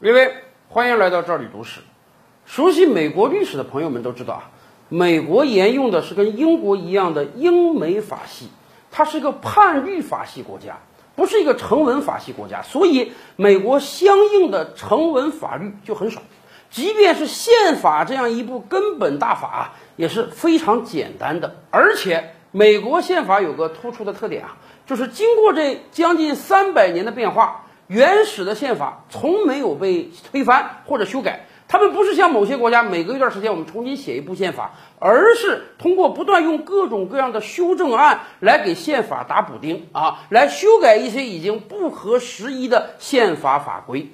各位，欢迎来到这里读史。熟悉美国历史的朋友们都知道啊，美国沿用的是跟英国一样的英美法系，它是一个判律法系国家，不是一个成文法系国家，所以美国相应的成文法律就很少。即便是宪法这样一部根本大法，也是非常简单的。而且，美国宪法有个突出的特点啊，就是经过这将近三百年的变化，原始的宪法从没有被推翻或者修改。他们不是像某些国家每隔一段时间我们重新写一部宪法，而是通过不断用各种各样的修正案来给宪法打补丁啊，来修改一些已经不合时宜的宪法法规。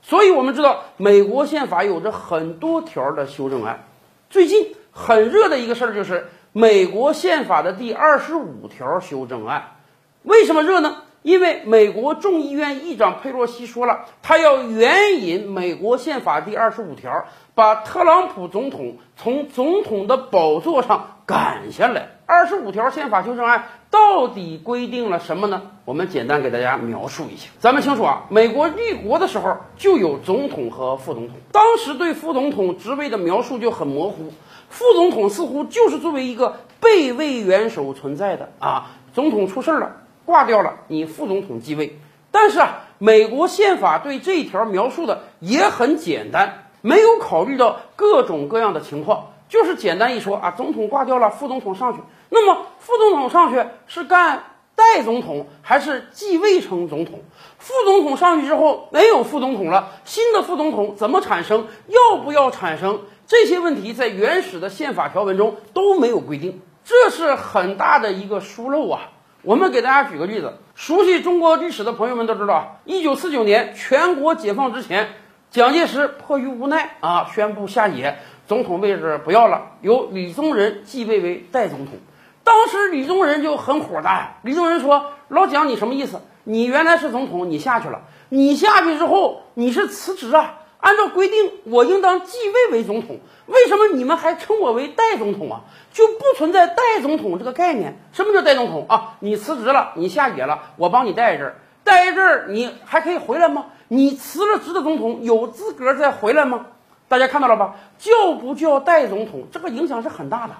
所以，我们知道美国宪法有着很多条的修正案。最近很热的一个事儿就是美国宪法的第二十五条修正案。为什么热呢？因为美国众议院议长佩洛西说了，他要援引美国宪法第二十五条，把特朗普总统从总统的宝座上赶下来。二十五条宪法修正案到底规定了什么呢？我们简单给大家描述一下。咱们清楚啊，美国立国的时候就有总统和副总统，当时对副总统职位的描述就很模糊，副总统似乎就是作为一个备位元首存在的啊。总统出事了，挂掉了，你副总统继位。但是啊，美国宪法对这一条描述的也很简单，没有考虑到各种各样的情况。就是简单一说啊，总统挂掉了，副总统上去。那么副总统上去是干代总统还是继位成总统？副总统上去之后没有副总统了，新的副总统怎么产生？要不要产生？这些问题在原始的宪法条文中都没有规定，这是很大的一个疏漏啊。我们给大家举个例子，熟悉中国历史的朋友们都知道，一九四九年全国解放之前，蒋介石迫于无奈啊，宣布下野。总统位置不要了，由李宗仁继位为代总统。当时李宗仁就很火大。李宗仁说：“老蒋，你什么意思？你原来是总统，你下去了，你下去之后你是辞职啊？按照规定，我应当继位为总统，为什么你们还称我为代总统啊？就不存在代总统这个概念。什么叫代总统啊？你辞职了，你下野了，我帮你待一阵儿，带一阵儿，你还可以回来吗？你辞了职的总统有资格再回来吗？”大家看到了吧？叫不叫代总统，这个影响是很大的。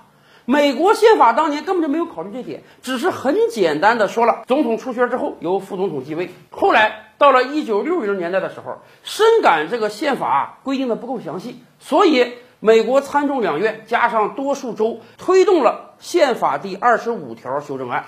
美国宪法当年根本就没有考虑这点，只是很简单的说了，总统出缺之后由副总统继位。后来到了一九六零年代的时候，深感这个宪法规定的不够详细，所以美国参众两院加上多数州推动了宪法第二十五条修正案。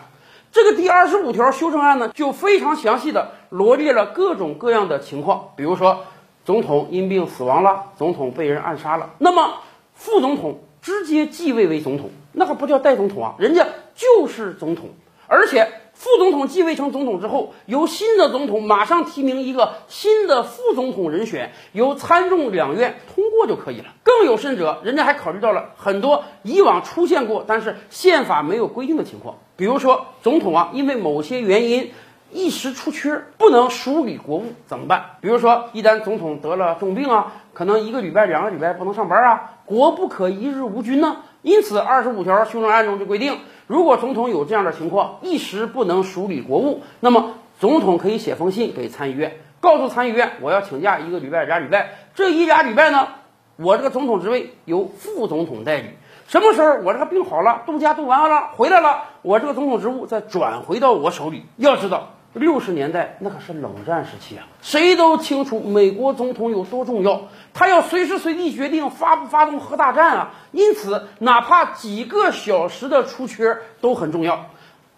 这个第二十五条修正案呢，就非常详细的罗列了各种各样的情况，比如说。总统因病死亡了，总统被人暗杀了，那么副总统直接继位为总统，那可不叫代总统啊，人家就是总统。而且副总统继位成总统之后，由新的总统马上提名一个新的副总统人选，由参众两院通过就可以了。更有甚者，人家还考虑到了很多以往出现过但是宪法没有规定的情况，比如说总统啊，因为某些原因。一时出缺，不能署理国务怎么办？比如说，一旦总统得了重病啊，可能一个礼拜、两个礼拜不能上班啊，国不可一日无君呢。因此，二十五条修正案中就规定，如果总统有这样的情况，一时不能署理国务，那么总统可以写封信给参议院，告诉参议院，我要请假一个礼拜、俩礼拜。这一俩礼拜呢，我这个总统职位由副总统代理。什么时候我这个病好了，度假度完了回来了，我这个总统职务再转回到我手里。要知道。六十年代那可是冷战时期啊，谁都清楚美国总统有多重要，他要随时随地决定发不发动核大战啊。因此，哪怕几个小时的出缺都很重要。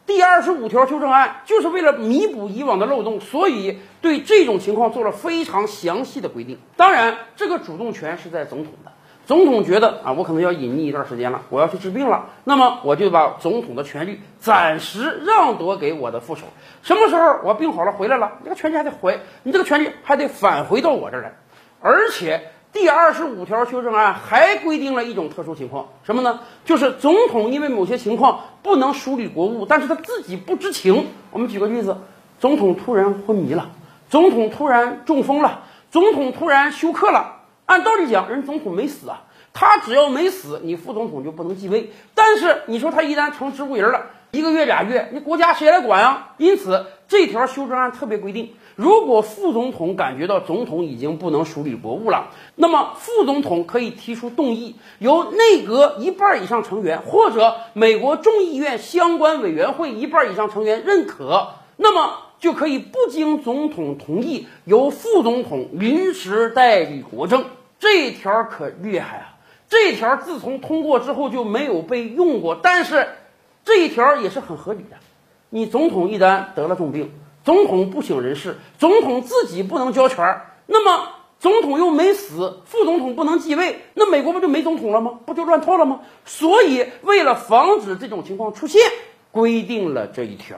第二十五条修正案就是为了弥补以往的漏洞，所以对这种情况做了非常详细的规定。当然，这个主动权是在总统的。总统觉得啊，我可能要隐匿一段时间了，我要去治病了，那么我就把总统的权利暂时让夺给我的副手。什么时候我病好了回来了，这个权利还得回，你这个权利还得返回到我这儿来。而且第二十五条修正案还规定了一种特殊情况，什么呢？就是总统因为某些情况不能梳理国务，但是他自己不知情。我们举个例子，总统突然昏迷了，总统突然中风了，总统突然休克了。按道理讲，人总统没死啊，他只要没死，你副总统就不能继位。但是你说他一旦成植物人了，一个月俩月，那国家谁来管啊？因此这条修正案特别规定，如果副总统感觉到总统已经不能处理国务了，那么副总统可以提出动议，由内阁一半以上成员或者美国众议院相关委员会一半以上成员认可，那么就可以不经总统同意，由副总统临时代理国政。这一条可厉害啊！这一条自从通过之后就没有被用过，但是这一条也是很合理的。你总统一旦得了重病，总统不省人事，总统自己不能交权，那么总统又没死，副总统不能继位，那美国不就没总统了吗？不就乱套了吗？所以为了防止这种情况出现，规定了这一条。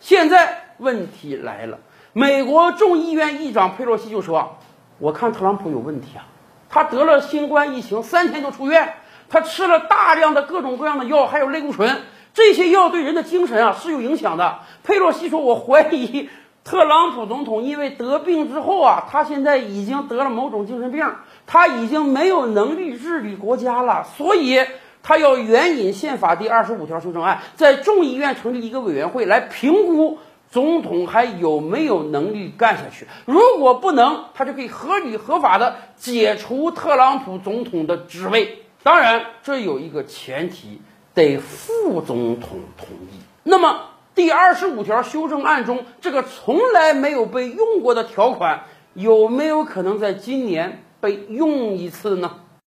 现在问题来了，美国众议院议长佩洛西就说：“我看特朗普有问题啊。”他得了新冠疫情，三天就出院。他吃了大量的各种各样的药，还有类固醇，这些药对人的精神啊是有影响的。佩洛西说：“我怀疑特朗普总统因为得病之后啊，他现在已经得了某种精神病，他已经没有能力治理国家了，所以他要援引宪法第二十五条修正案，在众议院成立一个委员会来评估。”总统还有没有能力干下去？如果不能，他就可以合理合法的解除特朗普总统的职位。当然，这有一个前提，得副总统同意。那么，第二十五条修正案中这个从来没有被用过的条款，有没有可能在今年被用一次呢？